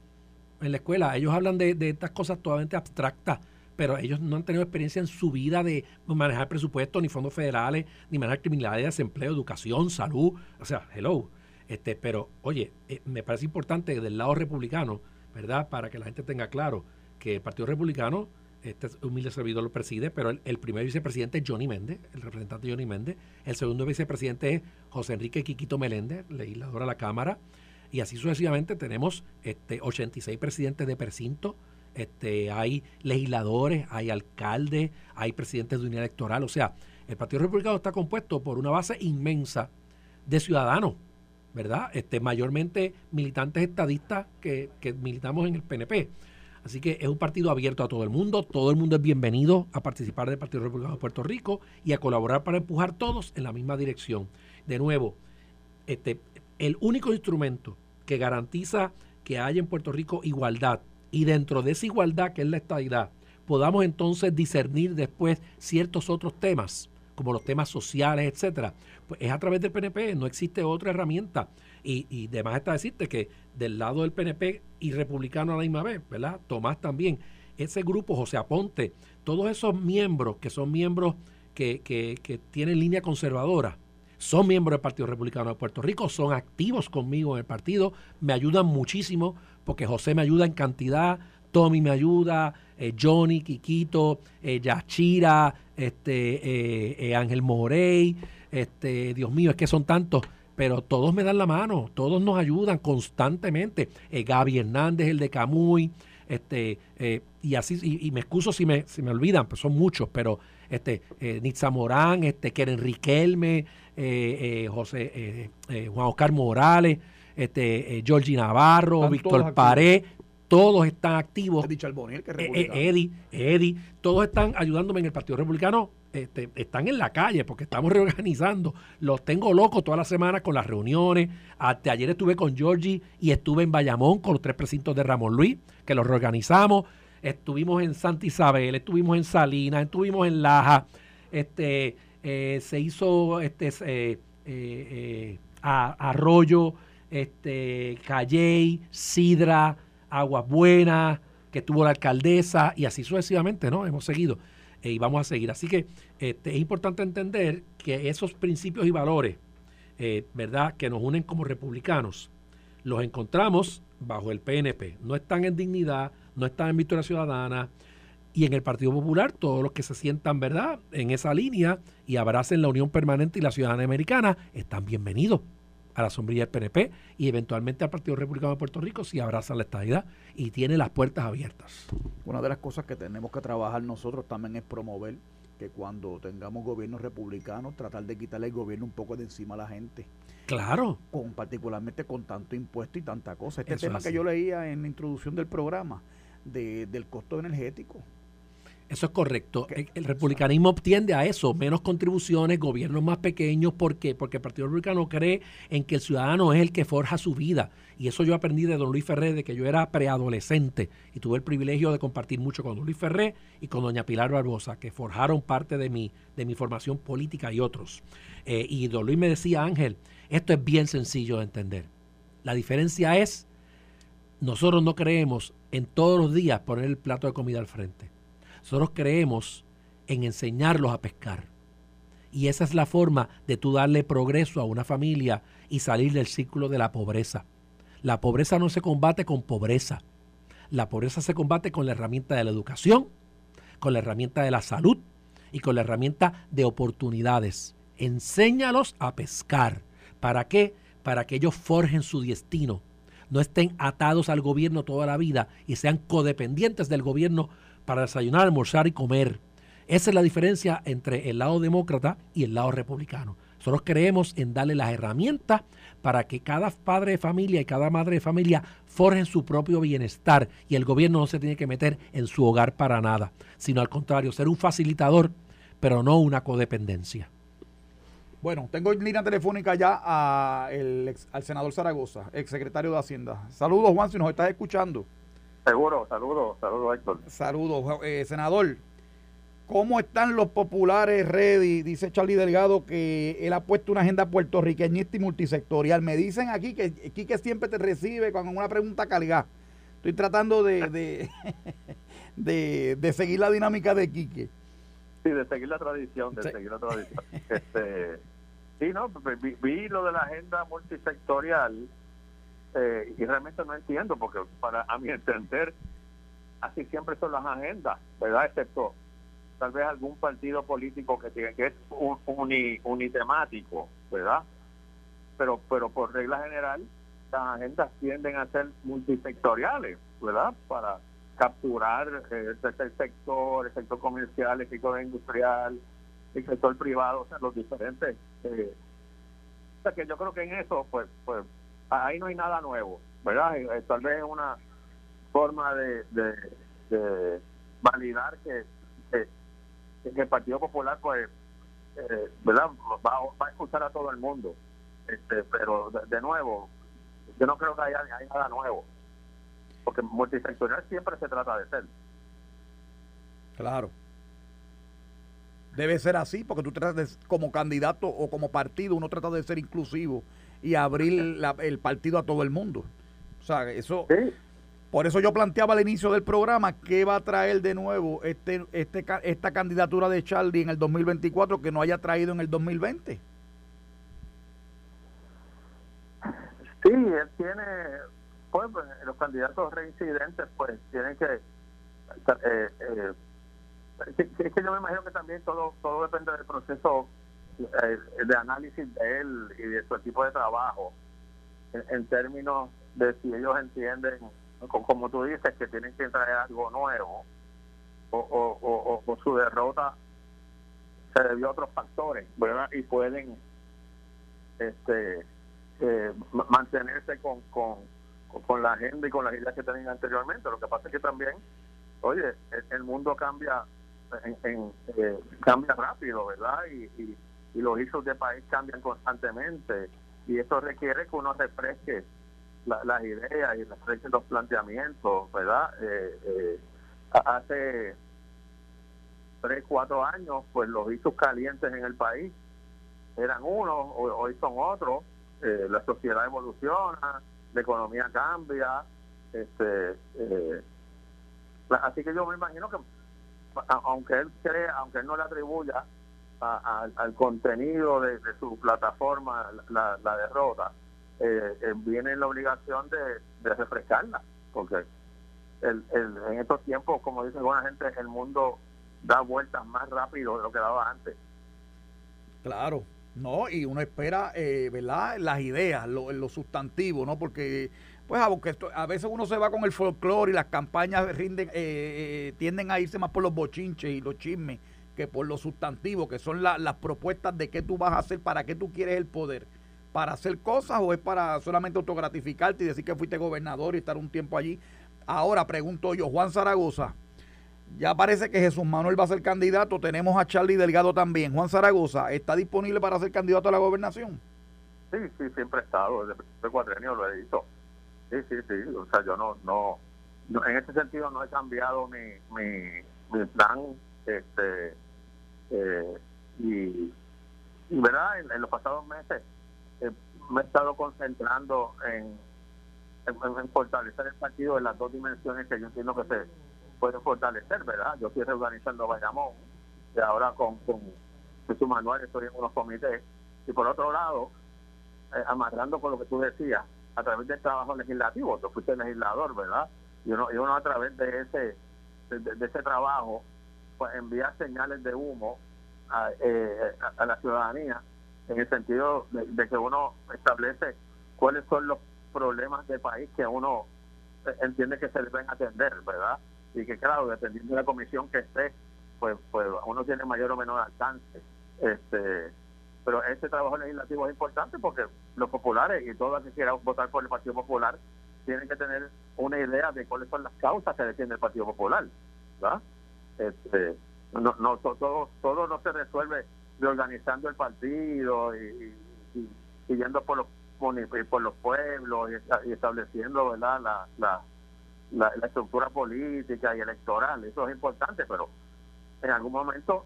en la escuela. Ellos hablan de, de estas cosas totalmente abstractas, pero ellos no han tenido experiencia en su vida de manejar presupuestos, ni fondos federales, ni manejar criminalidad, desempleo, educación, salud. O sea, hello. Este, pero, oye, eh, me parece importante del lado republicano, ¿verdad? Para que la gente tenga claro que el Partido Republicano, este humilde servidor lo preside, pero el, primer vicepresidente es Johnny Méndez, el representante Johnny Méndez. El segundo vicepresidente es José Enrique Quiquito Meléndez, legislador de la Cámara. Y así sucesivamente tenemos este, 86 presidentes de precinto, este, hay legisladores, hay alcaldes, hay presidentes de unidad electoral. O sea, el Partido Republicano está compuesto por una base inmensa de ciudadanos ¿verdad? Este, mayormente militantes estadistas que, militamos en el PNP. Así que es un partido abierto a todo el mundo, todo el mundo es bienvenido a participar del Partido Republicano de Puerto Rico y a colaborar para empujar todos en la misma dirección. De nuevo, este, el único instrumento que garantiza que haya en Puerto Rico igualdad y dentro de esa igualdad que es la estadidad, podamos entonces discernir después ciertos otros temas como los temas sociales, etcétera, pues es a través del PNP, no existe otra herramienta. Y, y demás está decirte que del lado del PNP y republicano a la misma vez, ¿verdad? Tomás también, ese grupo, José Aponte, todos esos miembros que son miembros que, que, que tienen línea conservadora, son miembros del Partido Republicano de Puerto Rico, son activos conmigo en el partido, me ayudan muchísimo porque José me ayuda en cantidad, Tommy me ayuda, eh, Johnny, Kikito, eh, Yachira, este, eh, eh, Ángel Morey, este, Dios mío, es que son tantos, pero todos me dan la mano, todos nos ayudan constantemente. Gaby Hernández, el de Camuy, este, y así, y, me excuso si me, si me olvidan, pues son muchos, pero este, eh, Nitza Morán, este, Keren Riquelme, eh, eh, José, Juan Oscar Morales, este, Georgie Navarro, Víctor Paré, todos están activos. Eddie, Eddie, todos están ayudándome en el Partido Republicano. Este, están en la calle porque estamos reorganizando. Los tengo locos toda la semana con las reuniones. Hasta ayer estuve con Georgie y estuve en Bayamón con los tres precintos de Ramón Luis, que los reorganizamos. Estuvimos en Santa Isabel, estuvimos en Salinas, estuvimos en Laja. Este, eh, se hizo este, eh, eh, Arroyo, este, Calley, Sidra, Aguas Buenas, que tuvo la alcaldesa y así sucesivamente, ¿no? Hemos seguido eh, y vamos a seguir. Así que este, es importante entender que esos principios y valores, eh, ¿verdad?, que nos unen como republicanos, los encontramos bajo el PNP. No están en dignidad, no están en Victoria Ciudadana y en el Partido Popular, todos los que se sientan, ¿verdad?, en esa línea y abracen la Unión Permanente y la Ciudadanía Americana, están bienvenidos a la sombrilla del PNP y eventualmente al Partido Republicano de Puerto Rico si abraza la estadidad y tiene las puertas abiertas. Una de las cosas que tenemos que trabajar nosotros también es promover que cuando tengamos gobiernos republicanos, tratar de quitarle el gobierno un poco de encima a la gente. Claro. Con, particularmente con tanto impuesto y tanta cosa. Este tema que yo leía en la introducción del programa de, del costo energético. Eso es correcto. El, republicanismo tiende a eso, menos contribuciones, gobiernos más pequeños. ¿Por qué? Porque el Partido Republicano cree en que el ciudadano es el que forja su vida. Y eso yo aprendí de don Luis Ferré, de que yo era preadolescente y tuve el privilegio de compartir mucho con don Luis Ferré y con doña Pilar Barbosa, que forjaron parte de mi, de mi formación política y otros. Eh, y don Luis me decía, Ángel, esto es bien sencillo de entender. La diferencia es, nosotros no creemos en todos los días poner el plato de comida al frente nosotros creemos en enseñarlos a pescar. Y esa es la forma de tú darle progreso a una familia y salir del círculo de la pobreza. La pobreza no se combate con pobreza. La pobreza se combate con la herramienta de la educación, con la herramienta de la salud y con la herramienta de oportunidades. Enséñalos a pescar. ¿Para qué? Para que ellos forjen su destino. No estén atados al gobierno toda la vida y sean codependientes del gobierno para desayunar, almorzar y comer. Esa es la diferencia entre el lado demócrata y el lado republicano. Nosotros creemos en darle las herramientas para que cada padre de familia y cada madre de familia forjen su propio bienestar y el gobierno no se tiene que meter en su hogar para nada, sino al contrario, ser un facilitador, pero no una codependencia. Bueno, tengo en línea telefónica ya al senador Zaragoza, ex secretario de Hacienda. Saludos, Juan, si nos estás escuchando. Seguro, saludos, saludos Héctor. Saludos, eh, senador. ¿Cómo están los populares ready? Dice Charlie Delgado que él ha puesto una agenda puertorriqueñista y multisectorial. Me dicen aquí que Quique siempre te recibe con una pregunta cargada. Estoy tratando de, de, seguir la dinámica de Quique. Sí, de seguir la tradición, de seguir la tradición. Este, sí, no, vi, vi, lo de la agenda multisectorial eh, y realmente no entiendo, porque para a mi entender, así siempre son las agendas, ¿verdad? Excepto tal vez algún partido político que tiene que es un, unitemático, ¿verdad? Pero, pero por regla general, las agendas tienden a ser multisectoriales, ¿verdad? Para capturar eh, el sector, el sector comercial, el sector industrial, el sector privado, o sea, los diferentes. Eh, o sea, que yo creo que en eso, pues, pues ahí no hay nada nuevo, ¿verdad? Eh, tal vez es una forma de, de, validar que, el Partido Popular, pues, eh, ¿verdad? Va, a escuchar a todo el mundo. Este, pero, de, nuevo, yo no creo que haya, nada nuevo. Porque multisectorial siempre se trata de ser. Claro. Debe ser así, porque tú tratas como candidato o como partido, uno trata de ser inclusivo y abrir el partido a todo el mundo. O sea, eso... Por eso yo planteaba al inicio del programa qué va a traer de nuevo este, este, esta candidatura de Charlie en el 2024 que no haya traído en el 2020. Sí, él tiene, pues, pues los candidatos reincidentes pues tienen que... Eh, eh, es que yo me imagino que también todo, todo depende del proceso de análisis de él y de su equipo de trabajo en, términos de si ellos entienden, como tú dices, que tienen que traer algo nuevo o, o, su derrota se debió a otros factores, ¿verdad? Y pueden este eh, mantenerse con, con, con la agenda y con las ideas que tenían anteriormente. Lo que pasa es que también, oye, el, mundo cambia en, eh, cambia rápido, ¿verdad? Y, y, los hijos de país cambian constantemente y eso requiere que uno refresque las ideas y refresque los planteamientos, ¿verdad? Eh, eh, hace tres, cuatro años, pues los hijos calientes en el país eran unos, hoy son otros, eh, la sociedad evoluciona, la economía cambia, este, eh, así que yo me imagino que aunque él crea, aunque él no le atribuya al contenido de, su plataforma la, derrota, eh, eh, viene la obligación de, refrescarla, porque el, en estos tiempos, como dice buena gente, el mundo da vueltas más rápido de lo que daba antes. Claro, no, y uno espera, eh, ¿verdad? Las ideas, lo, lo sustantivo, ¿no? Porque, pues, a veces uno se va con el folclore y las campañas rinden, eh, eh, tienden a irse más por los bochinches y los chismes que por lo sustantivo, que son las propuestas de qué tú vas a hacer, para qué tú quieres el poder. ¿Para hacer cosas o es para solamente autogratificarte y decir que fuiste gobernador y estar un tiempo allí? Ahora pregunto yo, Juan Zaragoza, ya parece que Jesús Manuel va a ser candidato. Tenemos a Charlie Delgado también. Juan Zaragoza, ¿está disponible para ser candidato a la gobernación? Sí, sí, siempre he estado. Desde el cuatrenio lo he dicho. Sí, sí, sí. O sea, yo no, no, en ese sentido no he cambiado mi, mi, plan. Este, eh, y, ¿verdad? En, los pasados meses eh, me he estado concentrando en, en fortalecer el partido en las dos dimensiones que yo entiendo que se puede fortalecer, ¿verdad? Yo estoy reorganizando Bayamón y ahora con, con su manual estoy en unos comités. Y por otro lado, eh, amarrando con lo que tú decías, a través del trabajo legislativo, tú fuiste legislador, ¿verdad? Y uno, y uno a través de ese de, ese trabajo pues envía señales de humo a, eh, a, la ciudadanía en el sentido de, que uno establece cuáles son los problemas del país que uno eh, entiende que se deben atender, ¿verdad? y que claro, dependiendo de la comisión que esté, pues, pues uno tiene mayor o menor alcance. Este, pero este trabajo legislativo es importante porque los populares y todos los que quieran votar por el Partido Popular tienen que tener una idea de cuáles son las causas que defiende el Partido Popular. ¿verdad? Este, no, no, todo, todo no se resuelve reorganizando el partido y, y, yendo por los por los pueblos y, estableciendo verdad la, la la, estructura política y electoral, eso es importante, pero en algún momento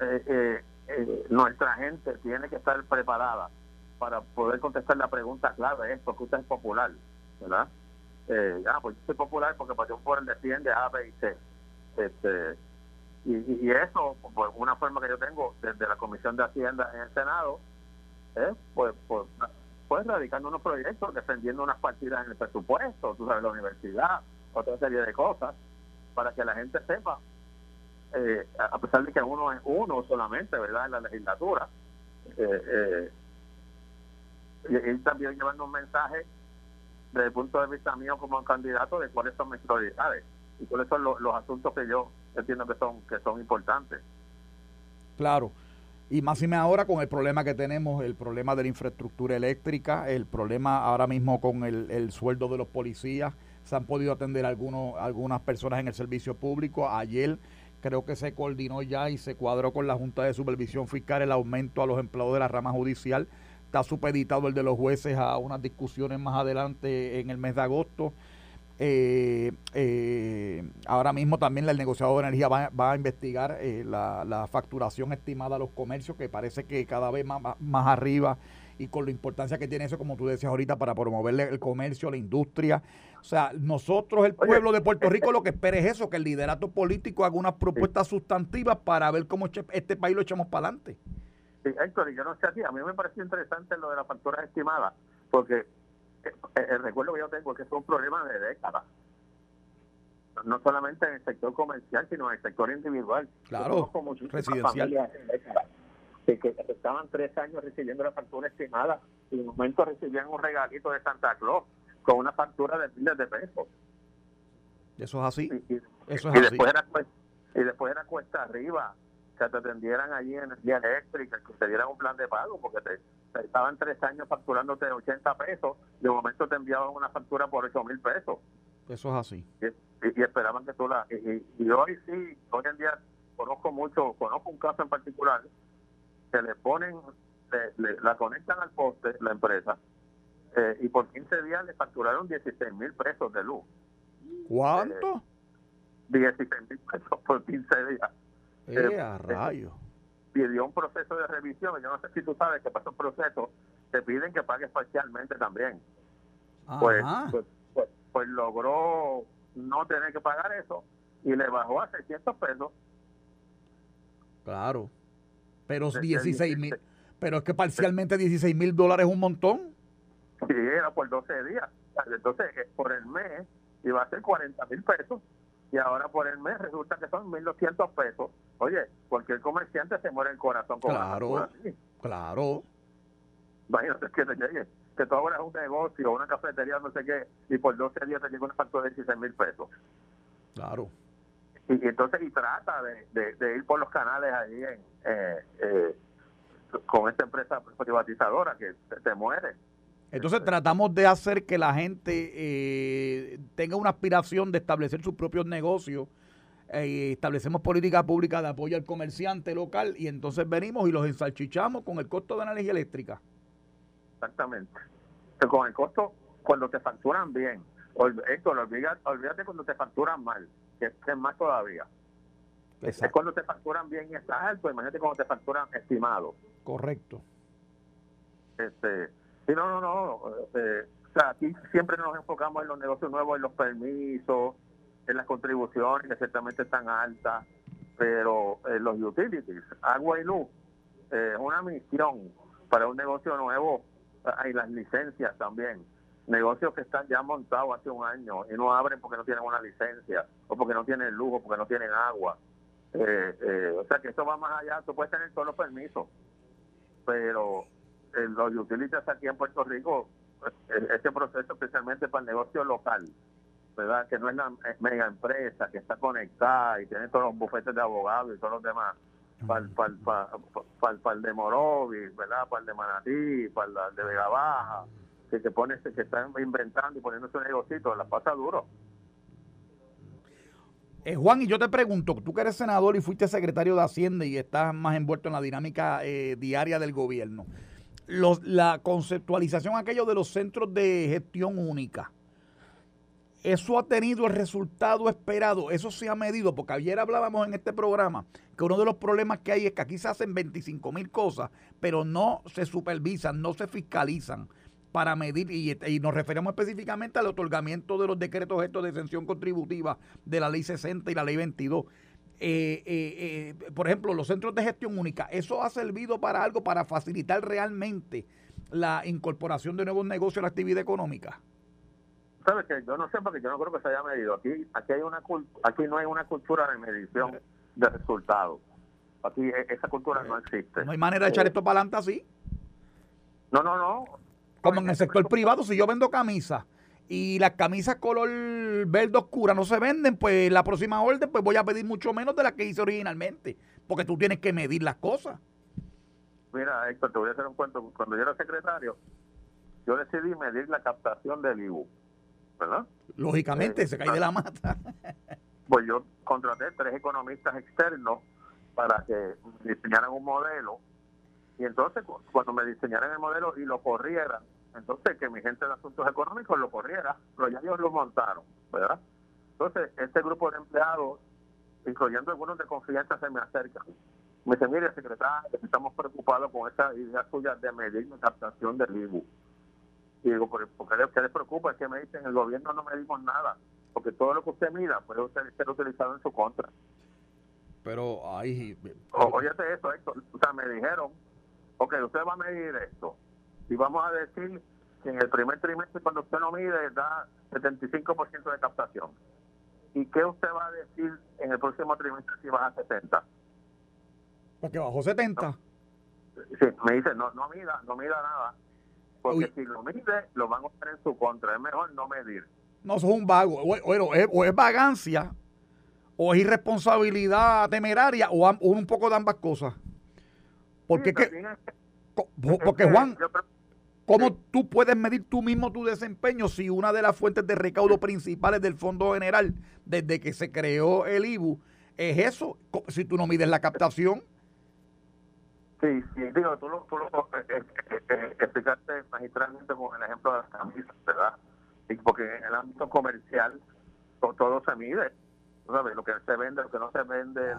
eh, eh, eh, nuestra gente tiene que estar preparada para poder contestar la pregunta clave, es porque usted es popular, ¿verdad? Ah, pues yo soy popular porque Partido Popular defiende A, B y C. Este, y, y, eso, por una forma que yo tengo desde la Comisión de Hacienda en el Senado, pues, pues pues radicando unos proyectos, defendiendo unas partidas en el presupuesto, tú sabes, la universidad, otra serie de cosas, para que la gente sepa, eh, a pesar de que uno es uno solamente, ¿verdad?, en la legislatura, eh, eh, y, también llevando un mensaje desde el punto de vista mío como candidato de cuáles son mis prioridades y cuáles son los, los asuntos que yo entiendo que son que son importantes. Claro. Y más y ahora con el problema que tenemos, el problema de la infraestructura eléctrica, el problema ahora mismo con el, sueldo de los policías. Se han podido atender algunos, algunas personas en el servicio público. Ayer creo que se coordinó ya y se cuadró con la Junta de Supervisión Fiscal el aumento a los empleados de la rama judicial. Está supeditado el de los jueces a unas discusiones más adelante en el mes de agosto. Eh, eh, ahora mismo también el negociador de energía va, a investigar eh, la, facturación estimada a los comercios, que parece que cada vez más, más arriba y con la importancia que tiene eso, como tú decías ahorita, para promover el comercio, la industria. O sea, nosotros, el pueblo de Puerto Rico, lo que espera es eso, que el liderato político haga unas propuestas sustantivas para ver cómo este país lo echamos para adelante. Sí, Héctor, y yo no sé a ti, a mí me pareció interesante lo de la factura estimada, porque el recuerdo que yo tengo es que es un problema de décadas. No solamente en el sector comercial, sino en el sector individual. Claro, como residencial. Que, que, estaban tres años recibiendo la factura estimada y en un momento recibían un regalito de Santa Claus con una factura de miles de pesos. Eso es así. Y, Eso es y Después era, y después era cuesta arriba que te atendieran allí en energía eléctrica, que te dieran un plan de pago, porque te, estaban tres años facturándote 80 pesos, de momento te enviaban una factura por 8 mil pesos. Eso es así. Y, esperaban que tú la... Y, hoy sí, hoy en día conozco mucho, conozco un caso en particular, que le ponen, la conectan al poste, la empresa, eh, y por 15 días le facturaron 16 mil pesos de luz. ¿Cuánto? Eh, 16 mil pesos por 15 días. Eh, a rayo. Pidió un proceso de revisión. Yo no sé si tú sabes que para esos procesos te piden que pagues parcialmente también. Pues, pues, pues, pues, logró no tener que pagar eso y le bajó a 600 pesos. Claro. Pero 16 mil. Pero es que parcialmente 16 mil dólares es un montón. Sí, era por 12 días. Entonces, eh, por el mes iba a ser 40 mil pesos y ahora por el mes resulta que son 1.200 pesos. Oye, cualquier comerciante se muere el corazón con Claro, claro. Imagínate que te llegue, que tú abras un negocio, una cafetería, no sé qué, y por 12 días te llega una factura de 16 mil pesos. Claro. Y, entonces, y trata de, ir por los canales ahí en, eh, eh, con esta empresa privatizadora que te muere. Entonces tratamos de hacer que la gente eh, tenga una aspiración de establecer sus propios negocios. Eh, establecemos política pública de apoyo al comerciante local y entonces venimos y los ensalchichamos con el costo de la energía eléctrica. Exactamente. con el costo, cuando te facturan bien. Héctor, olvídate, olvídate cuando te facturan mal, que es más todavía. Es cuando te facturan bien y estás alto, imagínate cuando te facturan estimado. Correcto. Este, Sí, no, no, no. Eh, o sea, aquí siempre nos enfocamos en los negocios nuevos, en los permisos, en las contribuciones que ciertamente están altas, pero en los utilities, agua y luz, eh, es una misión para un negocio nuevo hay las licencias también. Negocios que están ya montados hace un año y no abren porque no tienen una licencia o porque no tienen luz o porque no tienen agua. Eh, o sea que eso va más allá, tú puedes tener todos los permisos, pero los utilities aquí en Puerto Rico, este proceso especialmente para el negocio local, ¿verdad? Que no es la mega empresa que está conectada y tiene todos los bufetes de abogados y todos los demás. Para el de Morovis, ¿verdad? Para el de Manatí, para el de Vega Baja, que se pone, que están inventando y poniendo su negocio, la pasa duro. Eh, Juan, y yo te pregunto, tú que eres senador y fuiste secretario de Hacienda y estás más envuelto en la dinámica eh, diaria del gobierno, la conceptualización aquello de los centros de gestión única. Eso ha tenido el resultado esperado, eso se ha medido, porque ayer hablábamos en este programa que uno de los problemas que hay es que aquí se hacen 25 mil cosas, pero no se supervisan, no se fiscalizan para medir, y, nos referimos específicamente al otorgamiento de los decretos estos de exención contributiva de la ley 60 y la ley 22. Eh, eh, eh, por ejemplo, los centros de gestión única, ¿eso ha servido para algo, para facilitar realmente la incorporación de nuevos negocios a la actividad económica? Sabes que yo no sé porque yo no creo que se haya medido. Aquí, aquí hay una aquí no hay una cultura de medición de resultados. Aquí e, esa cultura no existe. No hay manera de echar esto para adelante así. No, no, no. Como en el sector privado, si yo vendo camisas y las camisas color verde oscura no se venden, pues la próxima orden pues voy a pedir mucho menos de la que hice originalmente, porque tú tienes que medir las cosas. Mira, Héctor, te voy a hacer un cuento. Cuando yo era secretario, yo decidí medir la captación del IBU, ¿verdad? Lógicamente, se cae de la mata. pues yo contraté tres economistas externos para que diseñaran un modelo y entonces cuando me diseñaran el modelo y lo corrieran, entonces que mi gente de asuntos económicos lo corriera, pero ya ellos lo montaron, ¿verdad? Entonces, este grupo de empleados, incluyendo algunos de confianza, se me acercan. Me dicen, mire, secretario, estamos preocupados con esa idea suya de medir la captación del IBU. Y digo, ¿por, qué, les preocupa? Es que me dicen, el gobierno no medimos nada, porque todo lo que usted mida puede ser utilizado en su contra. Pero ahí... Oye, eso, Héctor. O sea, me dijeron, ok, usted va a medir esto y vamos a decir que en el primer trimestre cuando usted no mide da 75% de captación. ¿Y qué usted va a decir en el próximo trimestre si baja 70? Porque bajó 70. Sí, me dice, no, no mida, no mida nada. Porque si lo mide, lo van a poner en su contra. Es mejor no medir. No, eso es un vago. O, es, o es vagancia o es irresponsabilidad temeraria o, un poco de ambas cosas. Porque, porque Juan, ¿cómo tú puedes medir tú mismo tu desempeño si una de las fuentes de recaudo principales del Fondo General desde que se creó el IBU es eso? Si tú no mides la captación. Sí, sí, digo, tú lo, tú lo eh, eh, eh, explicaste magistralmente con el ejemplo de las camisas, ¿verdad? porque en el ámbito comercial todo se mide lo que se vende, lo que no se vende,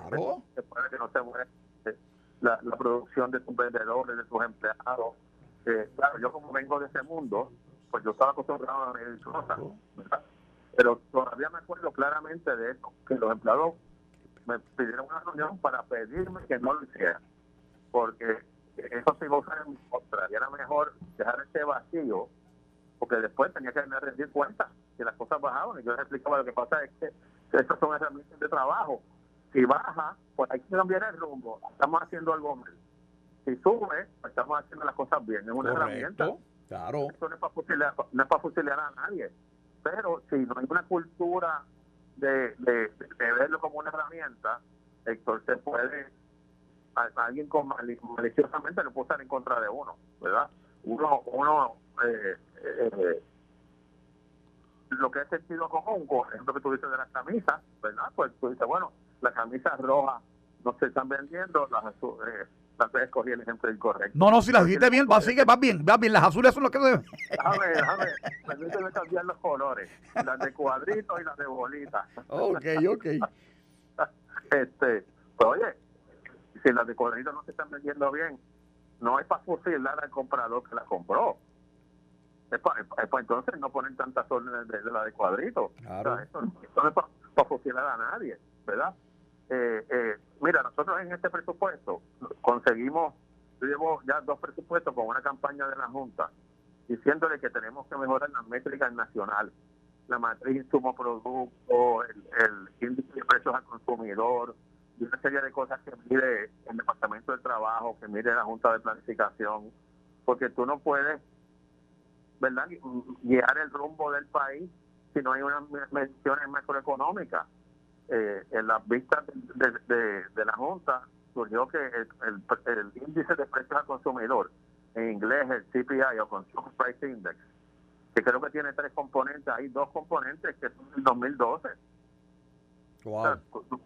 se puede que no se muere, eh, la, producción de tus vendedores, de tus empleados. Eh, claro, yo como vengo de ese mundo, pues yo estaba acostumbrado a medir cosas, pero todavía me acuerdo claramente de eso, que los empleados me pidieron una reunión para pedirme que no lo hiciera, porque eso se iba en mi contra, y era mejor dejar ese vacío, porque después tenía que rendir cuenta que las cosas bajaban, y yo les explicaba lo que pasa es que estas son herramientas de trabajo. Si baja, pues hay que cambiar el rumbo. Estamos haciendo algo mal. Si sube, pues estamos haciendo las cosas bien. Es una herramienta. Claro. Esto no es para fusilar, no es para fusilar a nadie. Pero si no hay una cultura de, de, verlo como una herramienta, entonces puede, a, alguien con maliciosamente lo puede estar en contra de uno, ¿verdad? Uno, uno eh, eh, lo que es sentido común, por ejemplo, que tú dices de las camisas, ¿verdad? Pues tú dices, bueno, las camisas rojas no se están vendiendo, las azules, eh, escogí el ejemplo incorrecto. No, no, si las dijiste bien, va, sigue, va bien, va bien, las azules son las que deben. Déjame, déjame, permíteme cambiar los colores, las de cuadritos y las de bolitas. Ok, ok. este, pues oye, si las de cuadritos no se están vendiendo bien, no es para fusilar al comprador que las compró es para, entonces no ponen tantas órdenes de, la de cuadrito. Claro. esto, no es para, para a nadie, ¿verdad? Eh, eh, mira, nosotros en este presupuesto conseguimos, yo llevo ya dos presupuestos con una campaña de la Junta diciéndole que tenemos que mejorar las métricas nacionales, la matriz sumo producto, el, el índice de precios al consumidor, y una serie de cosas que mire el Departamento del Trabajo, que mire la Junta de Planificación, porque tú no puedes ¿verdad? guiar el rumbo del país si no hay unas menciones macroeconómicas. Eh, en las vistas de, de, la Junta surgió que el, el, índice de precios al consumidor, en inglés el CPI o Consumer Price Index, que creo que tiene tres componentes, hay dos componentes que son del 2012. Wow. tú,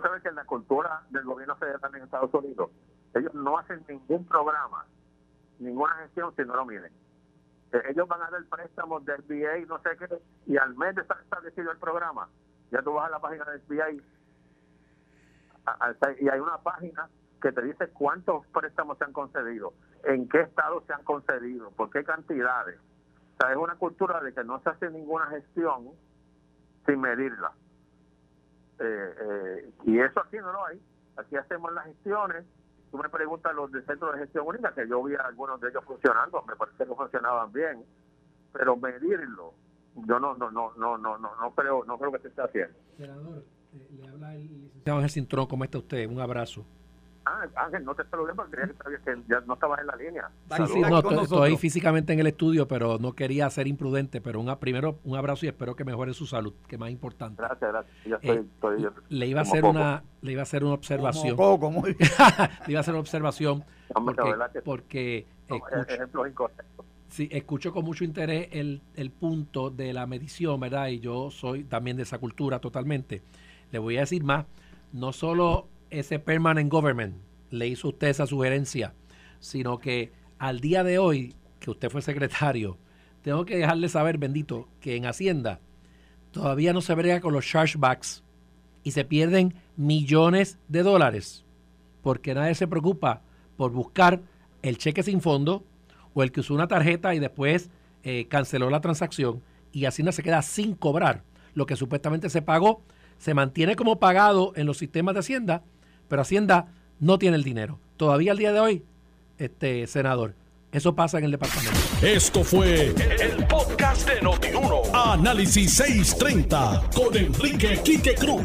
sabes que en la cultura del gobierno federal en Estados Unidos, ellos no hacen ningún programa, ninguna gestión si no lo miden ellos van a dar préstamos del SBA y no sé qué, y al mes de estar establecido el programa, ya tú vas a la página del SBA y hay una página que te dice cuántos préstamos se han concedido, en qué estado se han concedido, por qué cantidades. O sea, es una cultura de que no se hace ninguna gestión sin medirla. Eh, eh, y eso aquí no lo hay. Aquí hacemos las gestiones tú me preguntas los de centro de gestión única, que yo vi a algunos de ellos funcionando, me parece que funcionaban bien, pero medirlo, yo no no no no no no no creo no creo que se esté haciendo. Senador, eh, le habla el licenciado Ángel Cintrón, ¿cómo está usted? Un abrazo. Ah, Ángel, no te saludé porque creía que, ya no estabas en la línea. Sí, sí, no, estoy, físicamente en el estudio, pero no quería ser imprudente. Pero un, primero, un abrazo y espero que mejore su salud, que es más importante. Gracias, gracias. Eh, le iba a hacer una le iba a hacer una observación. le iba a hacer una observación porque, escucho, sí, escucho con mucho interés el, el punto de la medición, ¿verdad? Y yo soy también de esa cultura totalmente. Le voy a decir más, no solo ese permanent government le hizo usted esa sugerencia, sino que al día de hoy, que usted fue secretario, tengo que dejarle saber, bendito, que en Hacienda todavía no se brega con los chargebacks y se pierden millones de dólares porque nadie se preocupa por buscar el cheque sin fondo o el que usó una tarjeta y después eh, canceló la transacción y Hacienda se queda sin cobrar lo que supuestamente se pagó, se mantiene como pagado en los sistemas de Hacienda pero Hacienda no tiene el dinero. Todavía al día de hoy, este senador. Eso pasa en el departamento. Esto fue el, podcast de Notiuno. Análisis 630 con Enrique Quique Cruz.